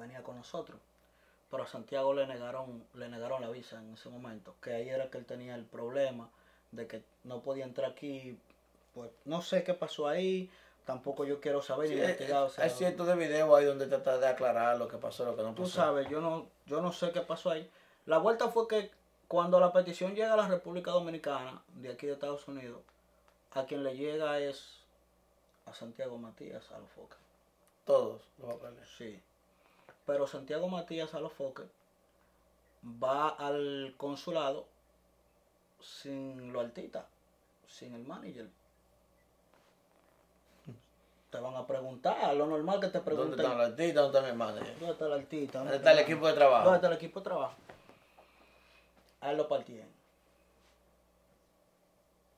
venía con nosotros. Pero a Santiago le negaron, le negaron la visa en ese momento, que ahí era que él tenía el problema de que no podía entrar aquí. Pues no sé qué pasó ahí, tampoco yo quiero saber Sí, investigar. o sea, hay ciertos de video ahí donde trata de aclarar lo que pasó, lo que no pasó. Tú sabes, yo no, yo no sé qué pasó ahí. La vuelta fue que cuando la petición llega a la República Dominicana, de aquí de Estados Unidos, a quien le llega es a Santiago Matías a los foques. Todos los papeles. Sí. Pero Santiago Matías a los foques va al consulado sin lo altita, sin el manager. Te van a preguntar, lo normal que te ¿Dónde pregunten. están los artistas? ¿Dónde están el manager? ¿Dónde está el altita? ¿Dónde está el equipo de trabajo? ¿Dónde está el equipo de trabajo? A él lo partieron.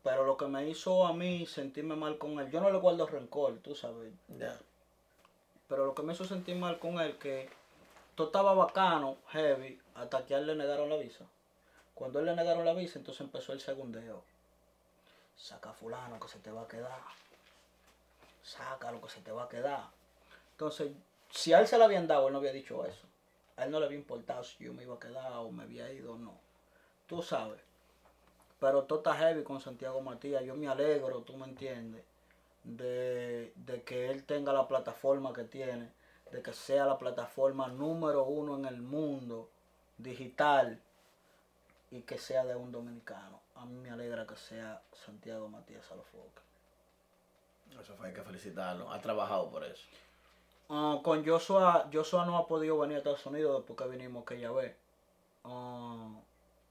Pero lo que me hizo a mí sentirme mal con él, yo no le guardo rencor, tú sabes. Ya. Pero lo que me hizo sentir mal con él, que todo estaba bacano, heavy, hasta que a él le negaron la visa. Cuando él le negaron la visa, entonces empezó el segundeo. Saca a fulano que se te va a quedar. Saca lo que se te va a quedar. Entonces, si a él se le habían dado, él no había dicho eso. A él no le había importado si yo me iba a quedar o me había ido o no. Tú sabes. Pero todo está heavy con Santiago Matías. Yo me alegro, tú me entiendes, de, de que él tenga la plataforma que tiene, de que sea la plataforma número uno en el mundo digital y que sea de un dominicano. A mí me alegra que sea Santiago Matías Alofoque. Eso fue, hay que felicitarlo. Ha trabajado por eso. Ah, con Joshua, Joshua no ha podido venir a Estados Unidos después que vinimos aquella vez. Ah,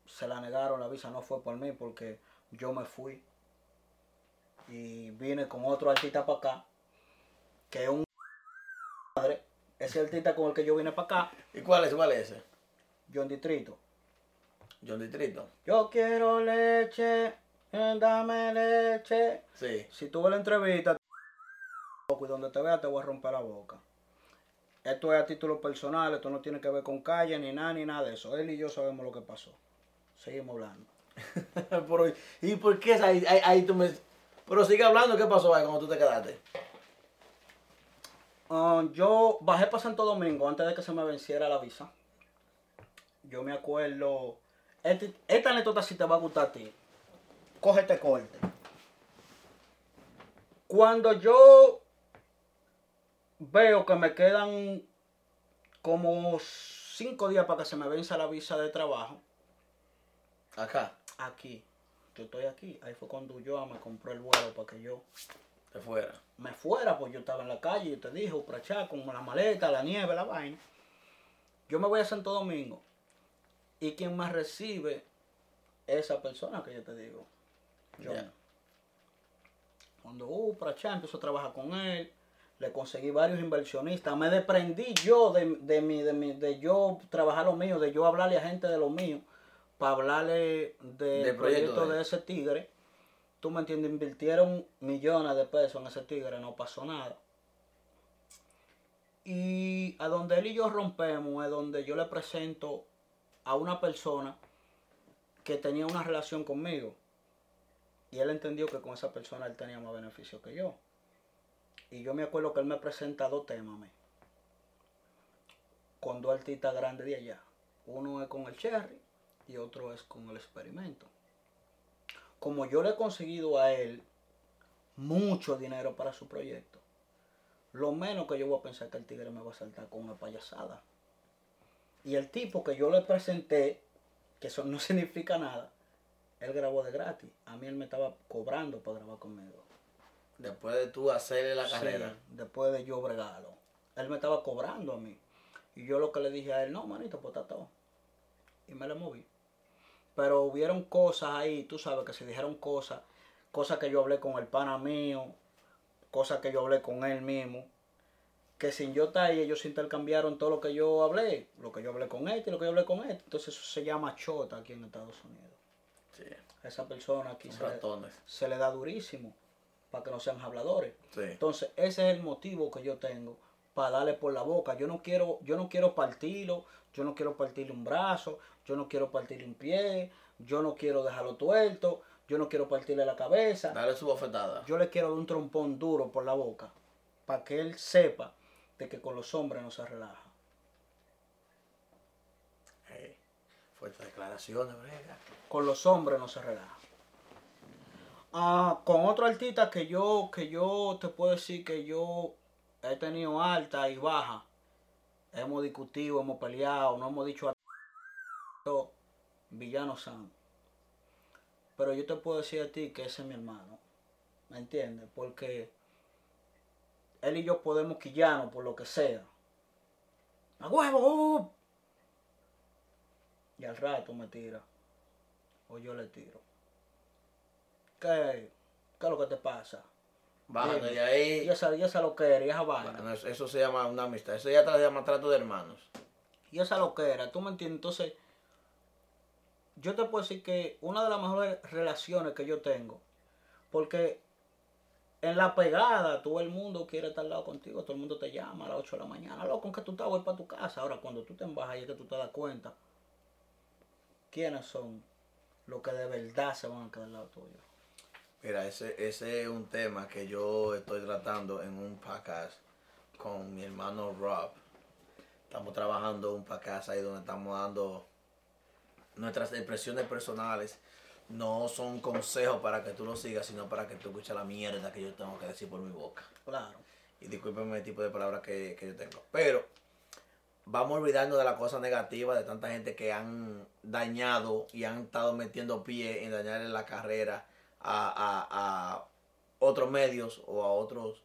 se la negaron la visa, no fue por mí porque yo me fui. Y vine con otro artista para acá, que es un madre. Ese artista con el que yo vine para acá, ¿Y cuál es? ¿Cuál es ese? John Distrito. John Distrito. Yo quiero leche, eh, dame leche. Sí. Si tú ves la entrevista, y donde te vea te voy a romper la boca. Esto es a título personal, esto no tiene que ver con calle, ni nada, ni nada de eso. Él y yo sabemos lo que pasó. Seguimos hablando. ¿Y por qué es ahí, ahí, ahí tú me... Pero sigue hablando, ¿qué pasó ahí cuando tú te quedaste? Ah, yo bajé para Santo Domingo antes de que se me venciera la visa. Yo me acuerdo. Este- esta anécdota sí te va a gustar a ti. Cógete corte. Cuando yo veo que me quedan como cinco días para que se me venza la visa de trabajo, Acá, aquí, yo estoy aquí. Ahí fue cuando yo me compró el vuelo para que yo de fuera. me fuera, pues yo estaba en la calle, yo te dije, Uprachá, con la maleta, la nieve, la vaina. Yo me voy a Santo Domingo. Y quien me recibe es esa persona que yo te digo. John. Ya. Cuando Uprachá empezó a trabajar con él, le conseguí varios inversionistas. Me desprendí yo de, de, mi, de, mi, de yo trabajar lo mío, de yo hablarle a gente de lo mío, para hablarle del Del proyecto proyecto de de ese tigre. Tú me entiendes, invirtieron millones de pesos en ese tigre, no pasó nada. Y a donde él y yo rompemos es donde yo le presento a una persona que tenía una relación conmigo. Y él entendió que con esa persona él tenía más beneficio que yo. Y yo me acuerdo que él me presenta dos temas, me, con dos artistas grandes de allá. Uno es con el Cherry y otro es con el experimento. Como yo le he conseguido a él mucho dinero para su proyecto, lo menos que yo voy a pensar que el tigre me va a saltar con una payasada. Y el tipo que yo le presenté, que eso no significa nada, él grabó de gratis. A mí él me estaba cobrando para grabar conmigo. Después de tú hacerle la Sí, carrera. después de yo bregarlo. Él me estaba cobrando a mí. Y yo lo que le dije a él, no, manito, pues está todo. Y me le moví. Pero hubieron cosas ahí, tú sabes que se dijeron cosas, cosas que yo hablé con el pana mío, cosas que yo hablé con él mismo, que sin yo estar ahí, ellos intercambiaron todo lo que yo hablé, lo que yo hablé con este y lo que yo hablé con este. Entonces eso se llama chota aquí en Estados Unidos. Sí. A esa persona aquí se le, se le da durísimo para que no sean habladores. Sí. Entonces, ese es el motivo que yo tengo para darle por la boca. Yo no quiero, yo no quiero partirlo, yo no quiero partirle un brazo, yo no quiero partirle un pie, yo no quiero dejarlo tuerto, yo no quiero partirle la cabeza. Dale su bofetada. Yo le quiero dar un trompón duro por la boca para que él sepa de que con los hombres no se relaja. Eh, hey, declaración, declaraciones, brega. Con los hombres no se relaja. Ah, con otro artista que yo, que yo te puedo decir que yo he tenido alta y baja. Hemos discutido, hemos peleado, no hemos dicho a Villano San. Pero yo te puedo decir a ti que ese es mi hermano. ¿Me entiendes? Porque él y yo podemos quillarnos por lo que sea. ¡A huevo! Y al rato me tira. O yo le tiro. ¿Qué, qué es lo que te pasa? Bájate Dime. de ahí. Y esa, y esa lo que era, y esa vaina. Bueno, eso, se llama una amistad. Eso ya se llama trato de hermanos. Y esa lo que era, ¿tú me entiendes? Entonces, yo te puedo decir que una de las mejores relaciones que yo tengo, porque en la pegada todo el mundo quiere estar al lado contigo, todo el mundo te llama a las 8 de la mañana, loco, con que tú estás, voy para tu casa. Ahora, cuando tú te embajas y es que tú te das cuenta quiénes son los que de verdad se van a quedar al lado tuyo. Mira, ese, ese es un tema que yo estoy tratando en un podcast con mi hermano Rob. Estamos trabajando un podcast ahí donde estamos dando nuestras expresiones personales. No son consejos para que tú lo sigas, sino para que tú escuches la mierda que yo tengo que decir por mi boca. Claro. Y discúlpenme el tipo de palabras que, que yo tengo. Pero vamos olvidando de la cosa negativa de tanta gente que han dañado y han estado metiendo pie en dañarle la carrera a, a- a otros medios o a otros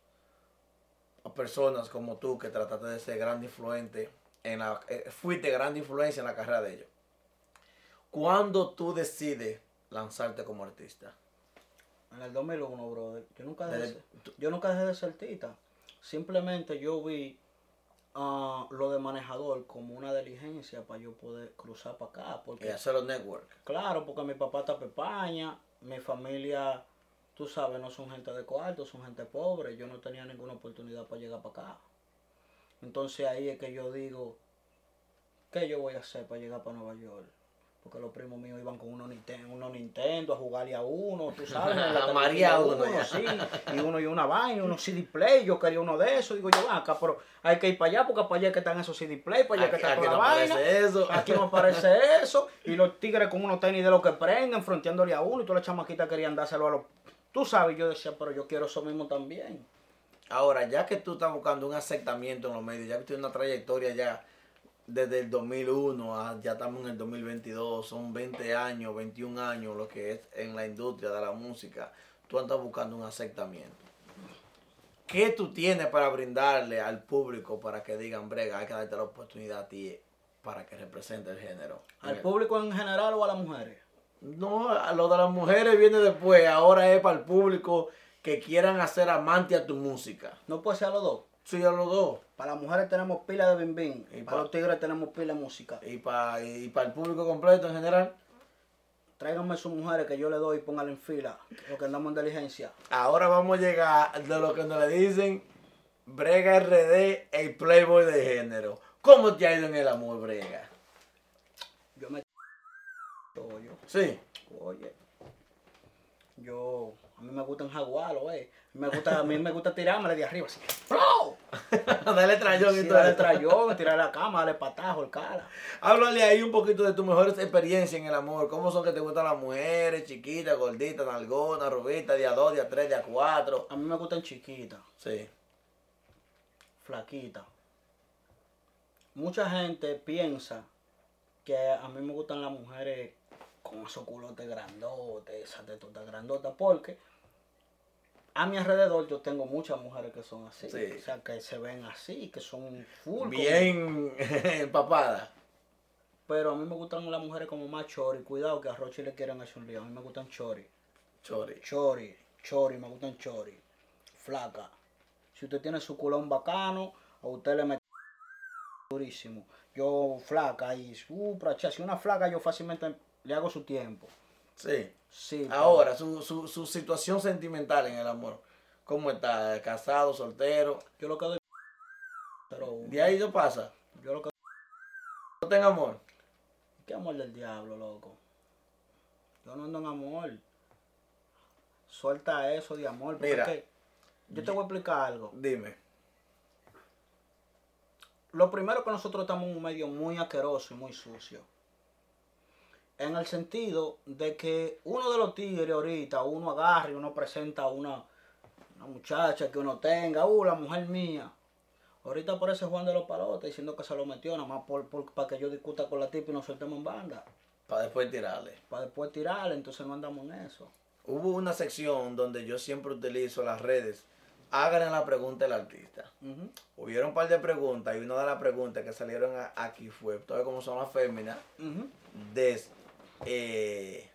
a personas como tú que trataste de ser gran influente en la eh, fuiste gran influencia en la carrera de ellos. ¿Cuándo tú decides lanzarte como artista? En el 2001, brother, yo nunca dejé, de ser- yo nunca dejé de ser artista. Simplemente yo vi ah, lo de manejador como una diligencia para yo poder cruzar para acá. Y Porque, hacer los network. claro, porque mi papá está en España, mi familia, tú sabes, no son gente de cuarto, son gente pobre. Yo no tenía ninguna oportunidad para llegar para acá. Entonces ahí es que yo digo, ¿qué yo voy a hacer para llegar para Nueva York? Porque los primos míos iban con unos Nintendo, unos Nintendo a jugarle a uno, tú sabes. la A María uno, sí, y uno y una vaina, unos CD play, yo quería uno de esos, digo yo, "Ven acá, pero hay que ir para allá porque para allá que están esos CD play, para allá que está aquí toda no la vaina. aparece eso. Aquí no aparece eso. Y los tigres con unos tenis de los que prenden, fronteándole a uno. Y todas las chamaquitas querían dárselo a los. Tú sabes, yo decía, pero yo quiero eso mismo también. Ahora, ya que tú estás buscando un aceptamiento en los medios, ya que tienes una trayectoria ya desde el 2001, a- ya estamos en el 2022, son 20 años, 21 años lo que es en la industria de la música, tú andas buscando un aceptamiento. ¿Qué tú tienes para brindarle al público para que digan, brega, hay que darte la oportunidad a ti para que represente el género? ¿Al público en general o a las mujeres? No, a lo de las mujeres viene después, ahora es para el público que quieran hacer amante a tu música. No puede ser a los dos. Sí, a los dos. Para las mujeres tenemos pila de bim bim. Y Para pa- los tigres tenemos pila de música. Y para y para el público completo en general. Tráiganme sus mujeres que yo le doy y pónganle en fila. Lo que andamos en diligencia. Ahora vamos a llegar de lo que nos le dicen Brega RD, el playboy de género. ¿Cómo te ha ido en el amor, Brega? Yo me. Oye, Sí. oye. Yo. A mí me gusta enjaguarlo, eh. A mí me gusta, a mí me gusta tirarme de arriba así. Dale trayón y Sí, todo darle eso. trayón, tirar la cama, darle patajo, el cara. Háblale ahí un poquito de tus mejores experiencias en el amor. ¿Cómo son que te gustan las mujeres? Chiquitas, gorditas, nalgonas, rubitas, día 2, día 3, día 4. A mí me gustan chiquitas, Sí. flaquitas. Mucha gente piensa que a mí me gustan las mujeres con esos culotes grandotes, esas tetotas grandotas, porque a mi alrededor yo tengo muchas mujeres que son así. Sí. O sea, que se ven así, que son full. Bien empapada. Pero a mí me gustan las mujeres como más chori. Cuidado que a Rochi le quieren hacer un lío. A mí me gustan chori. Chori. Chori, chori, me gustan chori. Flaca. Si usted tiene su culón bacano, a usted le mete durísimo. Yo flaca y uh, pracha, si una flaca yo fácilmente le hago su tiempo. Sí. Sí. Ahora, su, su, su situación sentimental en el amor. ¿Cómo está? ¿Casado, soltero? yo lo que doy pero De ahí no pasa. yo lo que No tenga amor. qué amor del diablo, loco. Yo no ando en amor. Suelta eso de amor, porque Mira. es que yo te voy a explicar algo. Dime. Lo primero que nosotros estamos en un medio muy asqueroso y muy sucio. En el sentido de que uno de los tigres ahorita, uno agarra y uno presenta a una, una muchacha que uno tenga, uh, la mujer mía. Ahorita aparece Juan de los Palotes diciendo que se lo metió, nada más por, por- para que yo discuta con la tipa y nos soltemos en banda. Para después tirarle. Para después tirarle, entonces no andamos en eso. Hubo una sección donde yo siempre utilizo las redes. Hagan la pregunta al artista. Ujú. Hubieron un par de preguntas y una de las preguntas que salieron a- aquí fue, ¿tú sabes cómo son las féminas? Des, eh,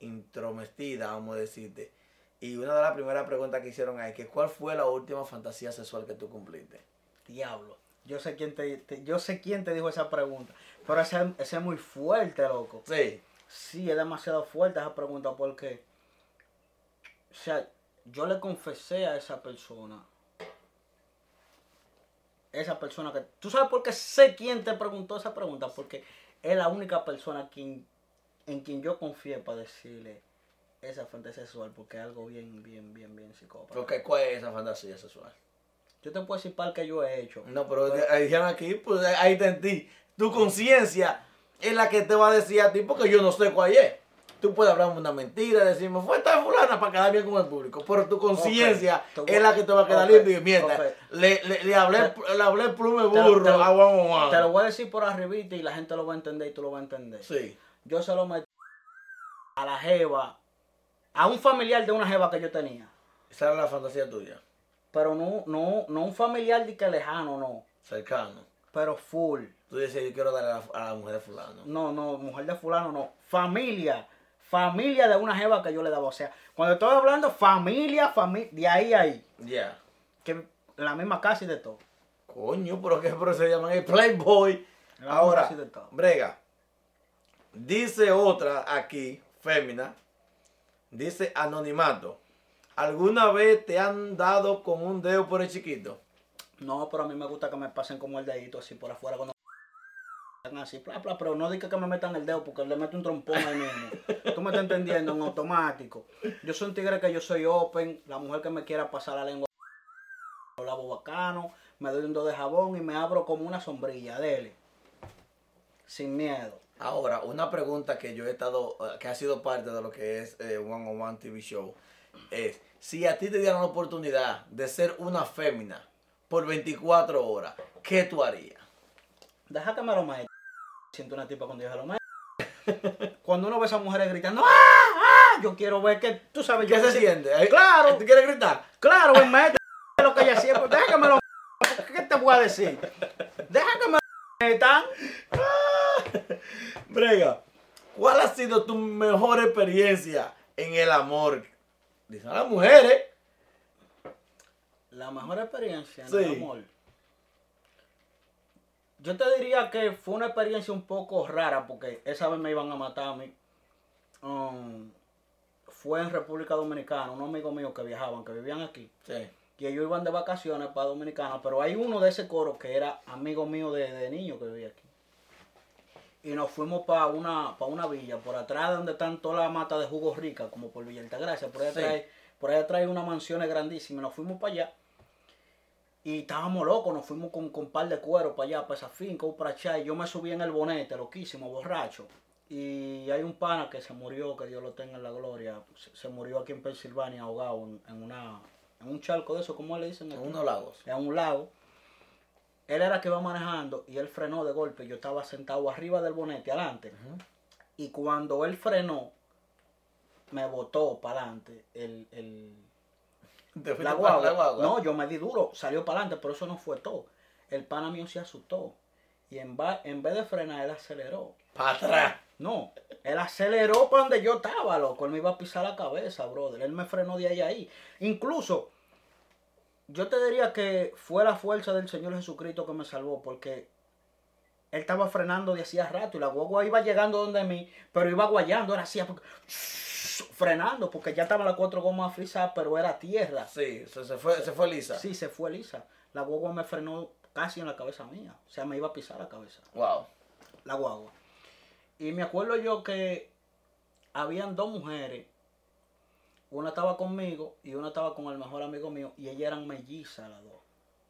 intromestida, vamos a decirte. Y una de las primeras preguntas que hicieron ahí, que ¿cuál fue la última fantasía sexual que tú cumpliste? Diablo. Yo sé quién te, te- yo sé quién te dijo esa pregunta. Pero ese, ese es muy fuerte, loco. Sí. Sí, es demasiado fuerte esa pregunta porque, o sea, yo le confesé a esa persona, esa persona que, ¿tú sabes por qué sé quién te preguntó esa pregunta? Porque es la única persona quien, en quien yo confié para decirle esa fantasía sexual, porque es algo bien, bien, bien, bien psicópata. Porque, ¿Cuál es esa fantasía sexual? Yo te puedo decir para que yo he hecho. No, pero dijeron aquí, pues ahí está en ti. Tu conciencia es la que te va a decir a ti, porque yo no sé cuál es. Tú puedes hablarme una mentira, decirme, fue esta fulana para quedar bien con el público. Pero tu conciencia es la que te va a quedar ok, limpio y mierda. Le, le, le hablé, Te- le hablé plume burro te lo- a Juan Juan. Te lo voy a decir por arribita y la gente lo va a entender y tú lo vas a entender. Sí. yo se lo metí a la jeva, a un familiar de una jeva que yo tenía. Esa era la fantasía tuya, Pero no, no, no un familiar de que lejano, no. cercano. Pero full. Tú dices, yo quiero darle a la, a la mujer de fulano. No, no, mujer de fulano, no. Familia. Familia de una jeva que yo le daba. O sea, cuando estoy hablando familia, familia, de ahí a ahí. Ya. Que la misma casa y de todo. Coño, pero que pero se llaman el Playboy. La Ahora, de todo. brega. Dice otra aquí, fémina. Dice anonimato. ¿Alguna vez te han dado con un dedo por el chiquito? No, pero a mí me gusta que me pasen como el dedito así por afuera cuando así, pla, pla, pero no diga que me metan el dedo porque le meto un trompón ahí mismo. Tú me estás entendiendo en automático. Yo soy un tigre que yo soy open, la mujer que me quiera pasar la lengua lo lavo bacano, me doy un do de jabón y me abro como una sombrilla, dele. Sin miedo. Ahora, una pregunta que yo he estado, eh, que ha sido parte de lo que es eh, One on One TV Show, es, si a ti te dieran la oportunidad de ser una fémina por 24 horas, ¿qué tú harías? Deja que me lo meta. Siento una tipa cuando yo lo meto. Cuando uno ve a esas mujeres gritando, ¡ah! ¡ah! Yo quiero ver que, tú sabes, ¿Qué yo se siento- siente? Claro. ¿Tú quieres gritar? Claro, ven, mete lo que ella siempre. Deja que me lo ¿Qué te voy a decir? Deja que me lo metan. Brega, ¿cuál ha sido tu mejor experiencia en el amor? Dicen las mujeres. La mejor experiencia en Sí. el amor. Yo te diría que fue una experiencia un poco rara porque esa vez me iban a matar a mí. Um, fue en República Dominicana, unos amigos míos que viajaban, que vivían aquí. Sí. Y ellos iban de vacaciones para Dominicana, pero hay uno de ese coro que era amigo mío de, de niño que vivía aquí. Y nos fuimos para una, para una villa, por atrás donde están todas las matas de jugos ricas, como por Villa Altagracia, por ahí Sí. atrás, por ahí atrás hay unas mansiones grandísimas, nos fuimos para allá. Y estábamos locos, nos fuimos con, con un par de cuero para allá, para esa finca, para allá, y yo me subí en el bonete, loquísimo, borracho. Y hay un pana que se murió, que Dios lo tenga en la gloria, se, se murió aquí en Pensilvania ahogado en, en una, en un charco de eso, ¿cómo le dicen? En unos lagos. en un lago. Él era que iba manejando y él frenó de golpe. Yo estaba sentado arriba del bonete, adelante. Y cuando él frenó, me botó para adelante el, el, ¿Te fuiste la guagua. la guagua? No, yo me di duro, salió para adelante, pero eso no fue todo. El pana mío se asustó. Y en, va- en vez de frenar, él aceleró. Para atrás. No, él aceleró para donde yo estaba, loco. Él me iba a pisar la cabeza, brother. Él me frenó de ahí a ahí. Incluso, yo te diría que fue la fuerza del Señor Jesucristo que me salvó, porque él estaba frenando de hacía rato y la guagua iba llegando donde mí, pero iba guayando, era así, porque- frenando, porque ya estaban las cuatro gomas frisadas, pero era tierra. Sí, se, se fue, se fue lisa. Sí, se fue lisa. La guagua me frenó casi en la cabeza mía. O sea, me iba a pisar la cabeza Wow. la guagua. Y me acuerdo yo que habían dos mujeres. Una estaba conmigo y una estaba con el mejor amigo mío. Y ellas eran mellizas las dos.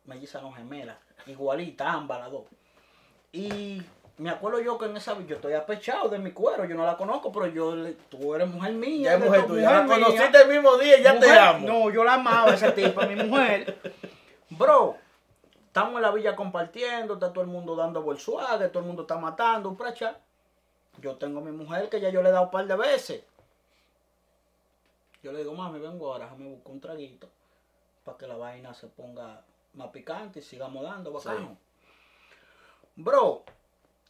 Mellizas no gemelas. Igualitas ambas las dos. Y me acuerdo yo que en esa yo estoy apechado de mi cuero, yo no la conozco, pero yo, tú eres mujer mía. Ya mujer tu- tuya. La conociste el mismo día y ya te amo. No, yo la amaba a esa tipa, mi mujer. Bro, estamos en la villa compartiendo, está todo el mundo dando bolsuague, todo el mundo está matando, un pracha. Yo tengo a mi mujer que ya yo le he dado un par de veces. Yo le digo, mami, vengo ahora, me busco un traguito para que la vaina se ponga más picante y sigamos dando bacano. Bro,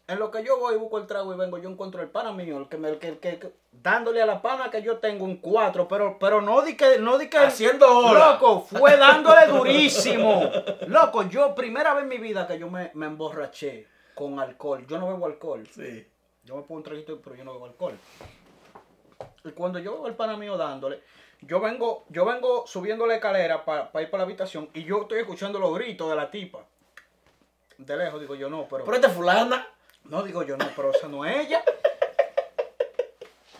en lo que yo voy, busco el trago y vengo, yo encuentro el pana mío, el que me, el que, el que- dándole a la pana que yo tengo un cuatro, pero, pero no di que, no di que, Haciendo hora. loco, fue dándole durísimo. Loco, yo, primera vez en mi vida que yo me, me emborraché con alcohol. Yo no bebo alcohol. Sí. Yo me pongo un traguito, pero yo no bebo alcohol. Y cuando yo veo al pana mío dándole, yo vengo, yo vengo subiendo la escalera para ir para la habitación y yo estoy escuchando los gritos de la tipa. De lejos digo yo no, pero. Pero esta fulana. No digo yo no, pero esa no es ella.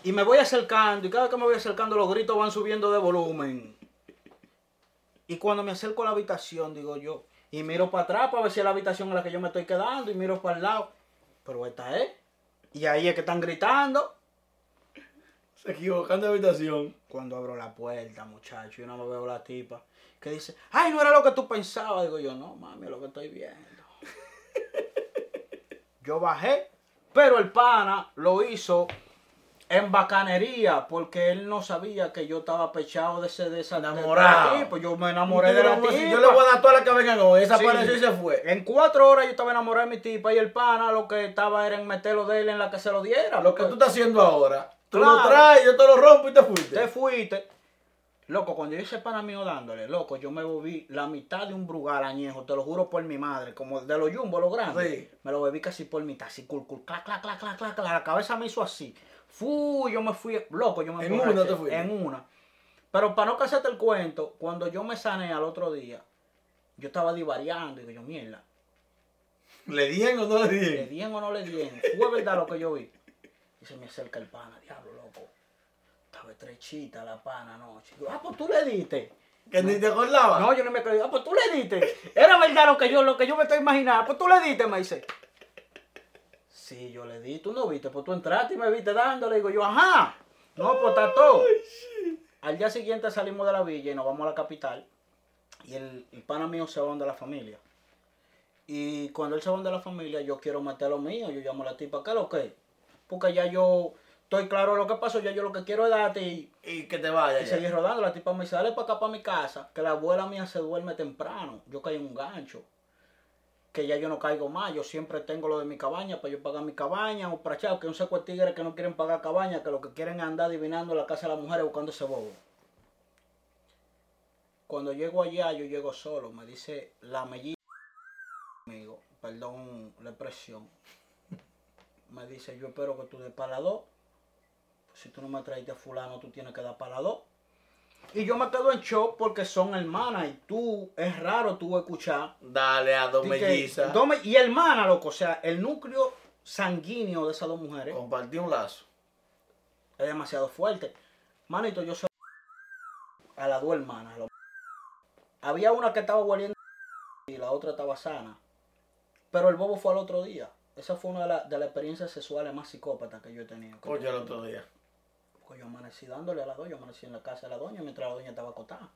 Y me voy acercando, y cada vez que me voy acercando los gritos van subiendo de volumen. Y cuando me acerco a la habitación, digo yo, y miro para atrás para ver si es la habitación en la que yo me estoy quedando, y miro para el lado. Pero esta es. Y ahí es que están gritando. Se equivocan de habitación. Cuando abro la puerta, muchacho, y no me veo la tipa, que dice, ay, no era lo que tú pensabas. Digo yo, no, mami, es lo que estoy viendo. Yo bajé, pero el pana lo hizo en bacanería, porque él no sabía que yo estaba pechado de ese de esa de- de la Enamorado. tipa. Yo me enamoré de la Yo tipa. le voy a dar todas las que hoy. Esa Sí. y se fue. En cuatro horas yo estaba enamorado de mi tipa y el pana lo que estaba era en meterlo de él en la que se lo diera. Lo que tú estás haciendo ahora. Tú Claro. lo traes, yo te lo rompo y te fuiste. Te fuiste. Loco, cuando yo hice pana mío dándole, loco, yo me bebí la mitad de un brugal añejo, te lo juro por mi madre, como de los jumbo, los grandes. Sí. Me lo bebí casi por mitad, así, cul, cul, clac, clac, clac, clac, clac, la cabeza me hizo así. Fu, yo me fui, loco, yo me ¿En emborraché, una te fuiste? En una. Pero para no casarte el cuento, cuando yo me sané al otro día, yo estaba divariando y digo yo, mierda, ¿Le dieron o no le ¿le dieron? dieron o no le dieron? Fue verdad lo que yo vi. Y se me acerca el pana, diablo, loco. Estrechita la pana anoche. Digo, ah, pues tú le diste. Que ni te acordabas. No, yo no me creí. Ah, pues tú le diste. Era verdad lo que yo, lo que yo me estoy imaginando. Pues tú le diste, me dice. Sí, yo le di. Tú no viste. Pues tú entraste y me viste dándole. Digo yo, ajá. No, pues está todo. Al día siguiente salimos de la villa y nos vamos a la capital. Y el, el pana mío se va donde la familia. Y cuando él se va donde la familia, yo quiero meter lo mío. Yo llamo a la tipa, ¿qué lo que? Porque ya yo estoy claro de lo que pasó. Ya yo lo que quiero es darte y Y que te vaya. y ya. seguí rodando. La tipa me dice, dale para acá para mi casa, que la abuela mía se duerme temprano. Yo caí en un gancho. Que ya yo no caigo más. Yo siempre tengo lo de mi cabaña para yo pagar mi cabaña. O para echar, que un seco de tigres que no quieren pagar cabaña, que lo que quieren es andar adivinando la casa de las mujeres buscando ese bobo. Cuando llego allá, yo llego solo. Me dice la melliza amigo, perdón la expresión. Me dice, yo espero que tú des para dos. Si tú no me traiste a fulano, tú tienes que dar para las dos. Y yo me quedo en shock porque son hermanas y tú, es raro tú escuchar. Dale a dos mellizas. y hermana, loco, o sea, el núcleo sanguíneo de esas dos mujeres Compartí un lazo. es demasiado fuerte. Manito, yo soy a las dos hermanas. lo- Había una que estaba hueliendo y la otra estaba sana. Pero el bobo fue al otro día. Esa fue una de, la- de las experiencias sexuales más psicópatas que yo he tenido. yo el otro día. Porque yo amanecí dándole a la doña, yo amanecí en la casa de la doña mientras la doña estaba acotada.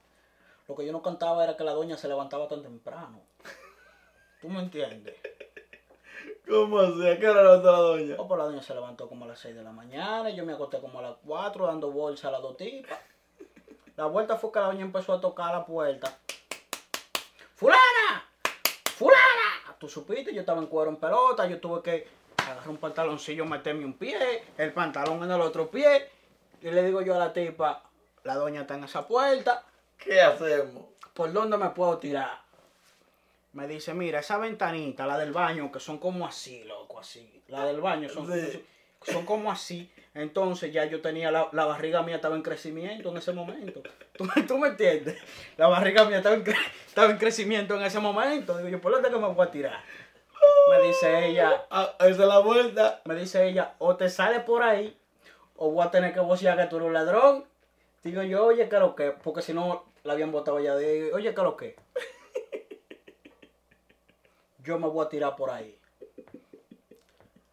Lo que yo no contaba era que la doña se levantaba tan temprano. ¿Tú me entiendes? ¿Cómo así? ¿A qué hora levantó la doña? Oh, pues la doña se levantó como a las 6 de la mañana y yo me acosté como a las 4 dando bolsa a las dos tipas. La vuelta fue que la doña empezó a tocar la puerta. ¡Fulana! ¡Fulana! Tú supiste, yo estaba en cuero en pelota, yo tuve que agarrar un pantaloncillo, meterme un pie, el pantalón en el otro pie. Y le digo yo a la tipa, la doña está en esa puerta, ¿Qué hacemos? ¿por dónde me puedo tirar? Me dice, mira, esa ventanita, la del baño, que son como así, loco, así. La del baño son, Sí. son como así. Entonces ya yo tenía, la, la barriga mía estaba en crecimiento en ese momento. ¿Tú, tú me entiendes? La barriga mía estaba en, estaba en crecimiento en ese momento. Digo yo, ¿por dónde que me voy a tirar? Me dice ella, Ah, esa es la vuelta. me dice ella, o te sales por ahí, o voy a tener que vocear que tú eres un ladrón. Digo yo, oye, ¿qué lo que? Porque si no, la habían botado ya de, oye, ¿qué lo que? Yo me voy a tirar por ahí.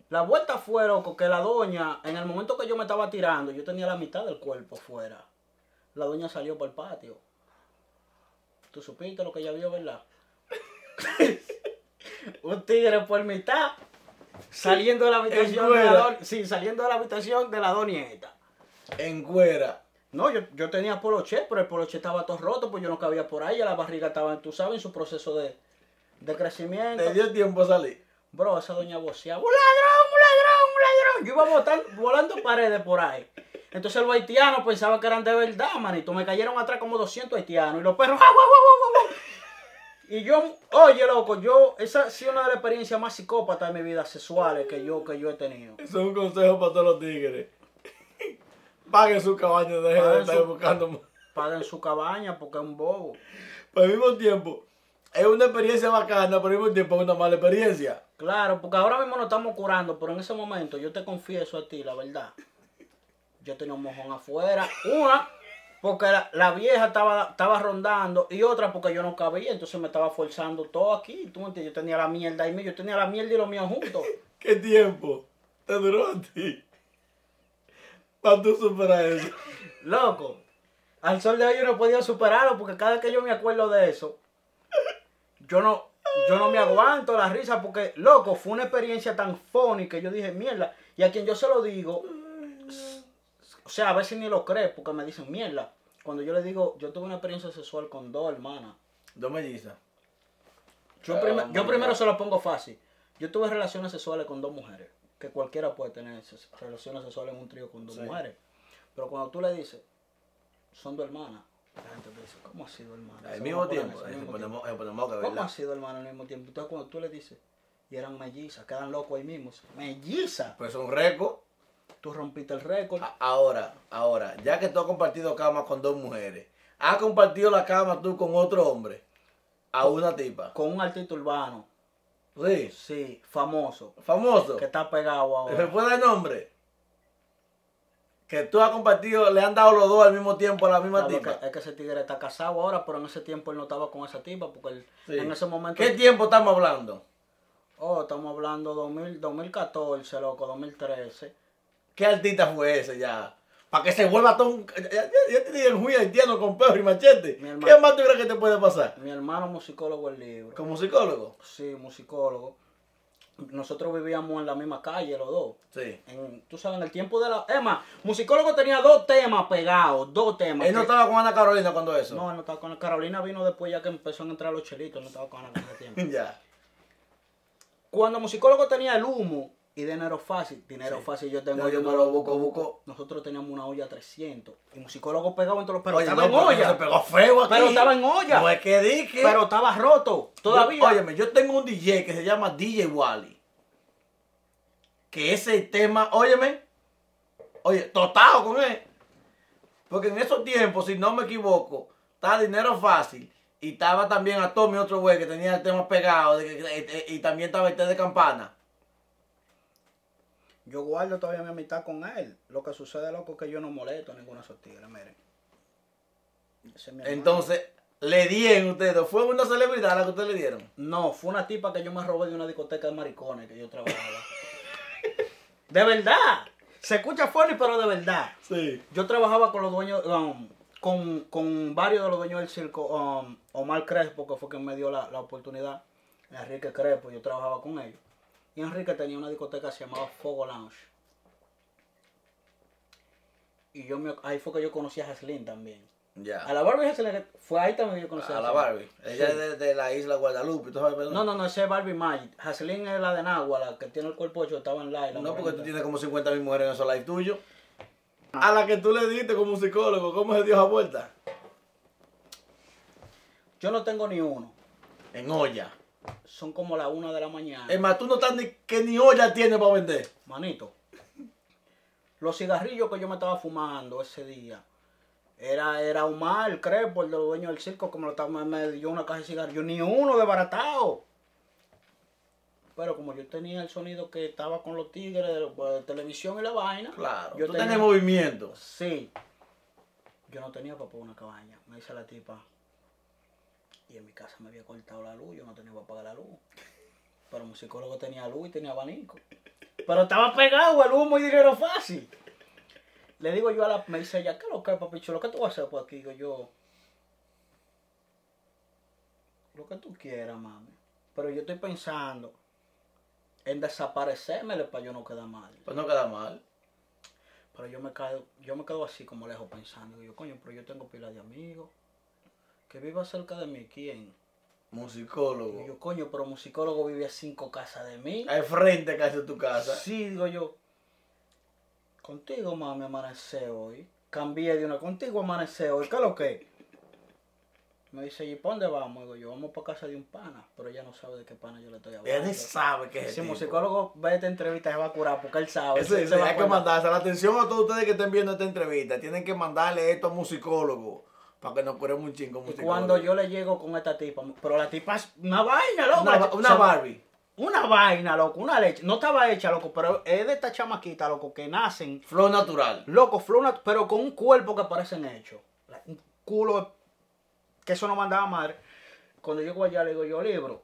La vuelta fue, loco, que la doña, en el momento que yo me estaba tirando, yo tenía la mitad del cuerpo fuera. La doña salió por el patio. Tú supiste lo que ella vio, ¿verdad? Un tigre por mitad saliendo de la habitación de la Sí, saliendo de la habitación de la doñeta. En cuera. No, yo, yo tenía poloche, pero el poloche estaba todo roto, pues yo no cabía por ahí, ya la barriga estaba, tú sabes, en su proceso de, de crecimiento. Te dio tiempo a salir. Bro, esa doña voceaba, un ladrón, un ladrón, un ladrón. Yo iba botar- volando paredes por ahí. Entonces los haitianos pensaban que eran de verdad, manito. Me cayeron atrás como 200 haitianos. Y los perros, ¡ah, guau, guau, guau! Y yo, oye, loco, yo, esa ha sido una de las experiencias más psicópatas de mi vida sexuales que yo, que yo he tenido. Eso es un consejo para todos los tigres. Paguen su cabaña, dejen de estar buscando. Paguen su cabaña porque es un bobo. Pero al mismo tiempo, es una experiencia bacana, pero al mismo tiempo es una mala experiencia. Claro, porque ahora mismo nos estamos curando, pero en ese momento yo te confieso a ti, la verdad. Yo tenía un mojón afuera. Una, porque la, la vieja estaba, estaba rondando. Y otra, porque yo no cabía. Entonces me estaba forzando todo aquí. ¿Tú me entiendes? Yo tenía la mierda ahí. Yo tenía la mierda y lo mío juntos. ¿Qué tiempo te duró a ti? Para tú superar eso. Loco. Al sol de hoy yo no podido superarlo porque cada vez que yo me acuerdo de eso, yo no, yo no me aguanto la risa porque, loco, fue una experiencia tan funny que yo dije, mierda. Y a quien yo se lo digo, o sea, a veces ni lo cree porque me dicen, mierda. Cuando yo le digo, yo tuve una experiencia sexual con dos hermanas. Dos mellizas. Yo, prim- yo bueno. primero se lo pongo fácil. Yo tuve relaciones sexuales con dos mujeres. Que cualquiera puede tener relaciones sexuales en un trío con dos Sí. mujeres. Pero cuando tú le dices, son dos hermanas, la gente te dice, ¿cómo ha sido hermana? Al mismo tiempo. ¿Cómo ha sido hermana al mismo tiempo? Entonces cuando tú le dices, y eran mellizas, quedan locos ahí mismo. Mellizas. Pues son récord. Tú rompiste el récord. Ahora, ahora, ya que tú has compartido cama con dos mujeres, ¿has compartido la cama tú con otro hombre? A una tipa. Con un artista urbano. Sí. Sí, famoso. Famoso. Que está pegado ¿Se ahora. puede dar nombre? Que tú has compartido, le han dado los dos al mismo tiempo a la misma Claro, tipa. que- es que ese tigre está casado ahora, pero en ese tiempo él no estaba con esa tipa, porque él- Sí. en ese momento... ¿Qué tiempo estamos hablando? Oh, estamos hablando 2000, 2014, loco, 2013. ¿Qué artista fue ese ya? Para que se vuelva todo un... Ya, ya, ya te dije Juan haitiano con perro y machete. Mi hermano- ¿Qué más tú crees que te puede pasar? Mi hermano musicólogo el libro. Como psicólogo. Sí, musicólogo. Nosotros vivíamos en la misma calle, los dos. Sí. En, tú sabes, en el tiempo de la... Es más, musicólogo tenía dos temas pegados, dos temas. Él no que- estaba con Ana Carolina cuando eso. No, él no estaba con Carolina vino después ya que empezó a entrar los chelitos, no estaba con Ana tiempo. ya. Cuando musicólogo tenía el humo y dinero fácil, dinero Sí. fácil yo tengo, No, yo no lo busco, busco. Nosotros teníamos una olla 300 y musicólogo pegado entre los pero Oye, estaba no, en olla. Se pegó feo aquí. Pero estaba en olla. No es que dije. Pero estaba roto todavía. Yo- óyeme, yo tengo un DJ que se llama DJ Wally. Que ese tema, óyeme, oye, totado con él. Porque en esos tiempos, si no me equivoco, estaba dinero fácil. Y estaba también a Tommy, otro güey que tenía el tema pegado. de que- que- y también estaba el té de campana. Yo guardo todavía mi amistad con él. Lo que sucede, loco, es que yo no molesto a ninguno de esos tigres, miren. Es. Entonces, le dieron ustedes. ¿Fue una celebridad la que ustedes le dieron? No, fue una tipa que yo me robé de una discoteca de maricones que yo trabajaba. de verdad. Se escucha funny, pero de verdad. Sí. Yo trabajaba con los dueños, um, con, con varios de los dueños del circo. um, Omar Crespo, que fue quien me dio la, la oportunidad. Enrique Crespo, yo trabajaba con ellos. Y Enrique tenía una discoteca que se llamaba Fogo Lounge. Y yo me- ahí fue que yo conocí a Jaslyn también. Ya. A la Barbie Jaslyn, fue ahí también que yo conocí A la Jaslyn. Barbie. Ella Sí. es de, de la isla Guadalupe. ¿tú sabes, No, no, no, ese es Barbie Magic. Jaslyn es la de Nagua, la que tiene el cuerpo hecho, estaba en live. la No, porque tú tienes como 50 mil mujeres en esos live tuyos. A la que tú le diste como psicólogo, ¿cómo se dio esa vuelta? Yo no tengo ni uno. En olla. Son como las una de la mañana. Es más, tú no estás ni que ni olla tienes para vender. Manito, los cigarrillos que yo me estaba fumando ese día, era, era Omar, el Crespo, el de los dueños del circo, me, lo estaba, me- me dio una caja de cigarrillos, ni uno desbaratado. Pero como yo tenía el sonido que estaba con los tigres de, la- de televisión y la vaina, Claro. yo tú tenía- movimiento. Sí. Yo no tenía para pagar una cabaña. Me dice la tipa. Y en mi casa me había cortado la luz. Yo no tenía para pagar la luz. Pero mi psicólogo tenía luz y tenía abanico. Pero estaba pegado el humo y dinero fácil. Le digo yo a la... Me dice ella, ¿qué lo que es, papi chulo? ¿Qué tú vas a hacer por aquí? Digo yo... Lo que tú quieras, mami. Pero yo estoy pensando en desaparecerme para yo no quedar mal. Pues no queda mal. Pero yo me quedo, yo me quedo así como lejos pensando. Digo, coño, pero yo tengo pila de amigos. Que viva cerca de mí, ¿quién? Musicólogo. Digo yo, coño, pero musicólogo vive a cinco casas de mí. Al frente casi de tu casa. Sí, digo yo. Contigo, mami, amanecí hoy. Cambié de una contigo, amanecí hoy. ¿Qué es lo que? Me dice, ¿y para dónde vamos? Digo yo, vamos para casa de un pana. Pero ella no sabe de qué pana yo le estoy hablando. Él sabe que es Si el musicólogo ve esta entrevista se va a curar porque él sabe. Eso, eso, se va a hay que mandarse la atención a todos ustedes que estén viendo esta entrevista. Tienen que mandarle esto a musicólogos para que nos curemos un chingo Y cuando yo le llego con esta tipa, pero la tipa es una vaina, loco. Una, La- una o sea, Barbie. Una vaina, loco, una leche. No estaba hecha, loco, pero es de esta chamaquita, loco, que nacen, Flow natural. loco, fluna, pero con un cuerpo que parecen hechos. Un culo que eso no mandaba madre. Cuando llego allá le digo yo, libro,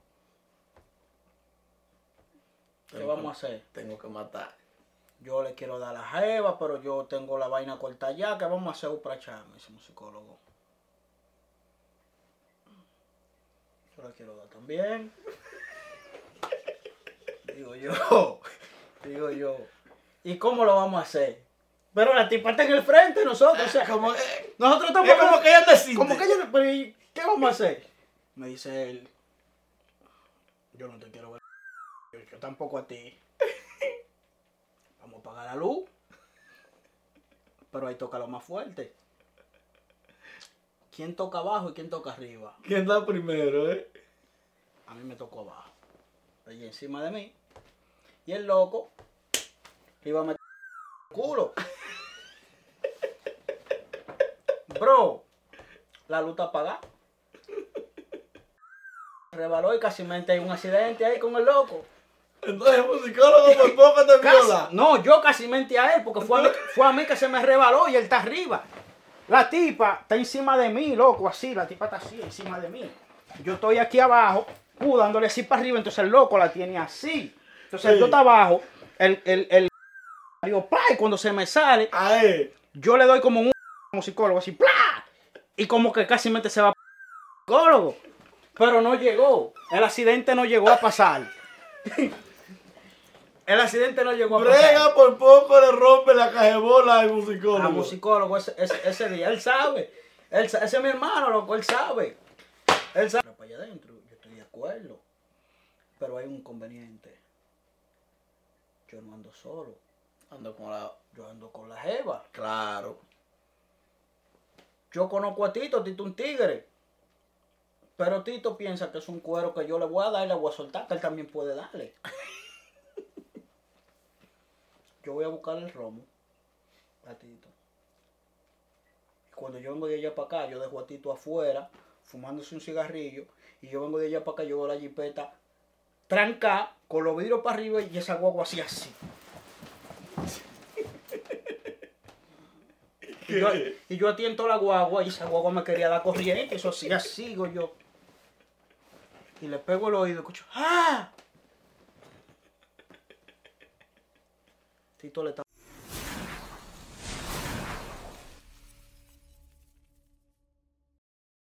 ¿qué Tengo vamos a hacer? Tengo que matar. Yo le quiero dar la jeva, pero yo tengo la vaina corta ya. ¿Qué vamos a hacer para echarme? Ese psicólogo. Yo la quiero dar también. Digo yo. Digo yo. ¿Y cómo lo vamos a hacer? Pero la tipa está en el frente de nosotros. O sea, Como, eh, nosotros estamos. es como que ella decide. Como que ella. pero ¿y ¿Qué vamos a hacer? Me dice él. Yo no te quiero ver. Yo, yo tampoco a ti. Vamos a pagar la luz. Pero ahí toca lo más fuerte. ¿Quién toca abajo y quién toca arriba? ¿Quién da primero, eh? A mí me tocó abajo. Allí encima de mí. Y el loco iba a meter el culo. Bro, la luz está apagada. Rebaló y casi hay un accidente ahí con el loco. Entonces el musicólogo por poco te viola. no, yo casi mentí a él porque fue a, mí, fue a mí que se me rebaló y él está arriba. La tipa está encima de mí, loco, así. La tipa está así, encima de mí. Yo estoy aquí abajo, uh, dándole así para arriba, entonces el loco la tiene así. Entonces Sí. yo está abajo, el, el, el, digo, y cuando se me sale, yo le doy como un musicólogo, así, ¡plá! Y como que casi mente se va psicólogo. Pero no llegó. El accidente no llegó a pasar. El accidente no llegó a pasar. Brega por poco le rompe la cajebola al musicólogo. A musicólogo ese, ese, ese día. Él sabe. Él, ese es mi hermano, loco. Él sabe. Él sabe. Pero para allá adentro, yo estoy de acuerdo. Pero hay un inconveniente. Yo no ando solo. Ando con la... Yo ando con la jeva. Claro. Yo conozco a Tito, Tito un tigre. Pero Tito piensa que es un cuero que yo le voy a dar y le voy a soltar, que él también puede darle. Yo voy a buscar el romo a Tito. Y cuando yo vengo de allá para acá, yo dejo a Tito afuera, fumándose un cigarrillo, y yo vengo de allá para acá, yo veo la jipeta tranca, con los vidrios para arriba y esa guagua así así. Y yo, y yo atiento la guagua y esa guagua me quería dar corriente, eso así, así sigo yo. Y le pego el oído, escucho, ¡ah! Tito le está